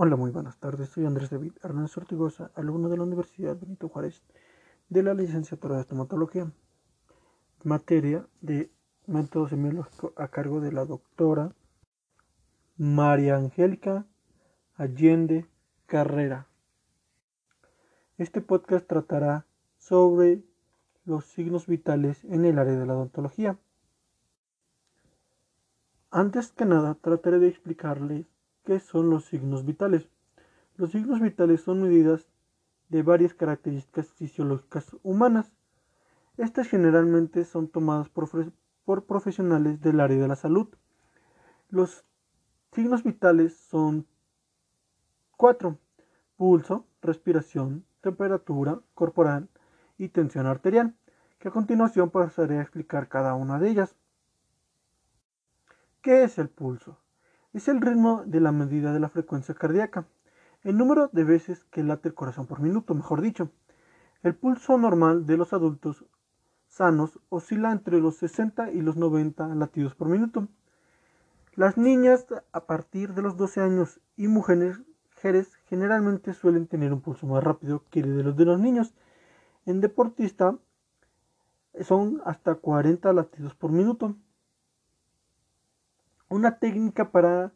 Hola, muy buenas tardes. Soy Andrés David Hernández Ortigosa, alumno de la Universidad Benito Juárez de la licenciatura de estomatología, materia de método semiológico a cargo de la doctora María Angélica Allende Carrera. Este podcast tratará sobre los signos vitales en el área de la odontología. Antes que nada, trataré de explicarles ¿Qué son los signos vitales? Los signos vitales son medidas de varias características fisiológicas humanas. Estas generalmente son tomadas por, profesionales del área de la salud. Los signos vitales son cuatro. Pulso, respiración, temperatura corporal y tensión arterial, que a continuación pasaré a explicar cada una de ellas. ¿Qué es el pulso? Es el ritmo de la medida de la frecuencia cardíaca, el número de veces que late el corazón por minuto, mejor dicho. El pulso normal de los adultos sanos oscila entre los 60 y los 90 latidos por minuto. Las niñas a partir de los 12 años y mujeres generalmente suelen tener un pulso más rápido que el de los de los niños. En deportista son hasta 40 latidos por minuto. Una técnica para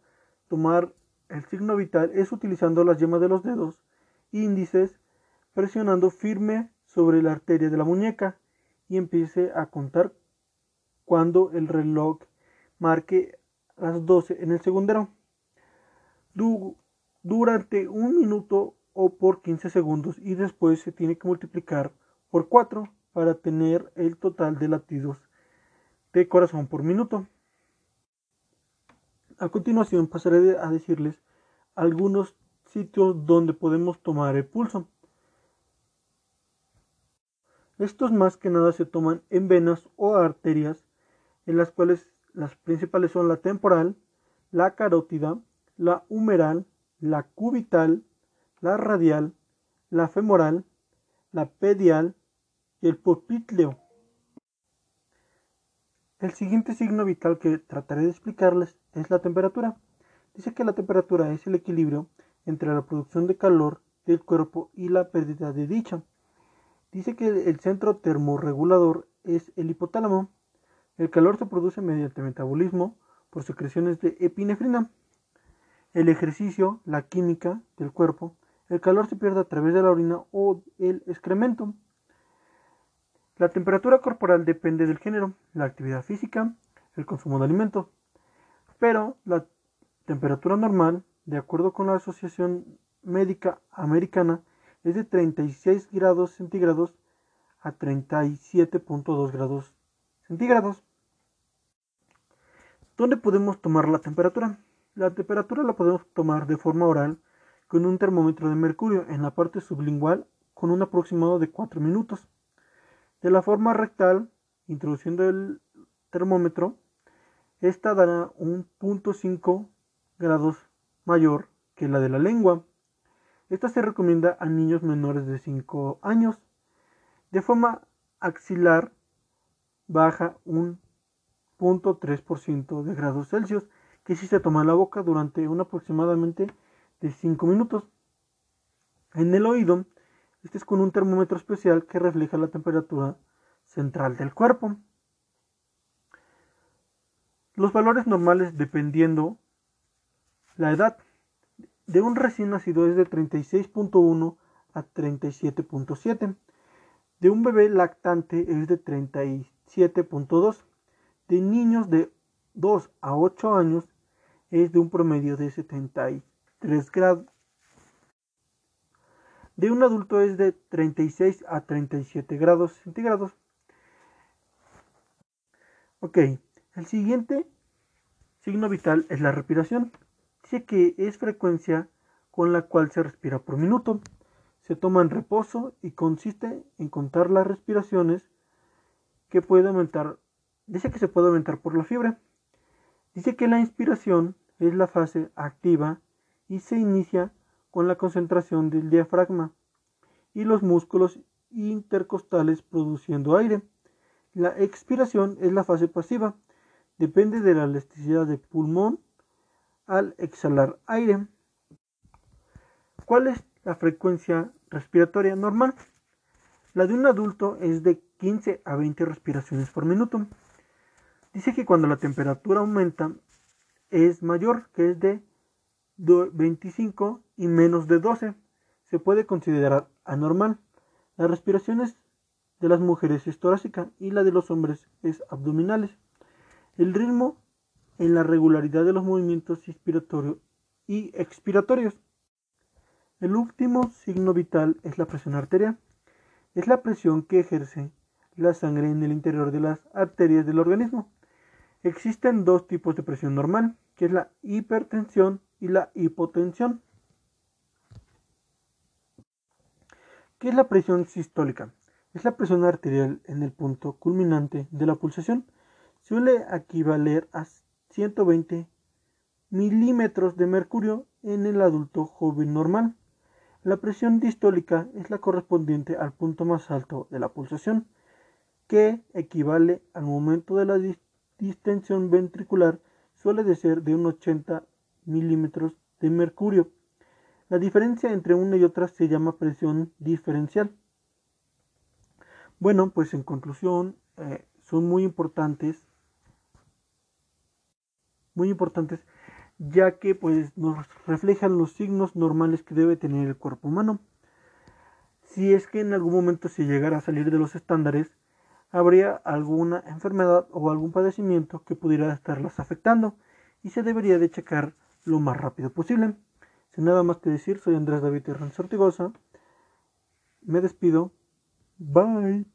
tomar el signo vital es utilizando las yemas de los dedos índices presionando firme sobre la arteria de la muñeca y empiece a contar cuando el reloj marque las 12 en el segundero. durante un minuto o por 15 segundos y después se tiene que multiplicar por 4 para tener el total de latidos de corazón por minuto. A continuación pasaré a decirles algunos sitios donde podemos tomar el pulso. Estos más que nada se toman en venas o arterias, en las cuales las principales son la temporal, la carótida, la humeral, la cubital, la radial, la femoral, la pedial y el poplitleo. El siguiente signo vital que trataré de explicarles es la temperatura. Dice que la temperatura es el equilibrio entre la producción de calor del cuerpo y la pérdida de dicha. Dice que el centro termorregulador es el hipotálamo. El calor se produce mediante metabolismo por secreciones de epinefrina. El ejercicio, la química del cuerpo, el calor se pierde a través de la orina o el excremento. La temperatura corporal depende del género, la actividad física, el consumo de alimentos, pero la temperatura normal, de acuerdo con la Asociación Médica Americana, es de 36 grados centígrados a 37.2 grados centígrados. ¿Dónde podemos tomar la temperatura? La temperatura la podemos tomar de forma oral con un termómetro de mercurio en la parte sublingual con un aproximado de 4 minutos. De la forma rectal, introduciendo el termómetro, esta dará un punto grados mayor que la de la lengua. Esta se recomienda a niños menores de 5 años. De forma axilar, baja un punto ciento de grados Celsius, que si se toma en la boca durante un aproximadamente de 5 minutos. En el oído, este es con un termómetro especial que refleja la temperatura central del cuerpo. Los valores normales dependiendo la edad de un recién nacido es de 36.1 a 37.7. De un bebé lactante es de 37.2. De niños de 2 a 8 años es de un promedio de 73 grados de un adulto es de 36 a 37 grados centígrados. Ok, el siguiente signo vital es la respiración. Dice que es frecuencia con la cual se respira por minuto. Se toma en reposo y consiste en contar las respiraciones que puede aumentar. Dice que se puede aumentar por la fiebre. Dice que la inspiración es la fase activa y se inicia con la concentración del diafragma y los músculos intercostales produciendo aire. La expiración es la fase pasiva, depende de la elasticidad del pulmón al exhalar aire. ¿Cuál es la frecuencia respiratoria normal? La de un adulto es de 15 a 20 respiraciones por minuto. Dice que cuando la temperatura aumenta es mayor, que es de 25 y menos de 12. Se puede considerar anormal. La respiración de las mujeres es torácica y la de los hombres es abdominales. El ritmo en la regularidad de los movimientos inspiratorios y expiratorios. El último signo vital es la presión arterial. Es la presión que ejerce la sangre en el interior de las arterias del organismo. Existen dos tipos de presión normal, que es la hipertensión y la hipotensión. ¿Qué es la presión sistólica? Es la presión arterial en el punto culminante de la pulsación. Suele equivaler a 120 milímetros de mercurio en el adulto joven normal. La presión distólica es la correspondiente al punto más alto de la pulsación, que equivale al momento de la distensión ventricular suele ser de unos 80 milímetros de mercurio. La diferencia entre una y otra se llama presión diferencial. Bueno, pues en conclusión, eh, son muy importantes, muy importantes, ya que pues nos reflejan los signos normales que debe tener el cuerpo humano. Si es que en algún momento se llegara a salir de los estándares, habría alguna enfermedad o algún padecimiento que pudiera estarlas afectando y se debería de checar lo más rápido posible. Sin nada más que decir, soy Andrés David Hernández Ortigosa. Me despido. Bye.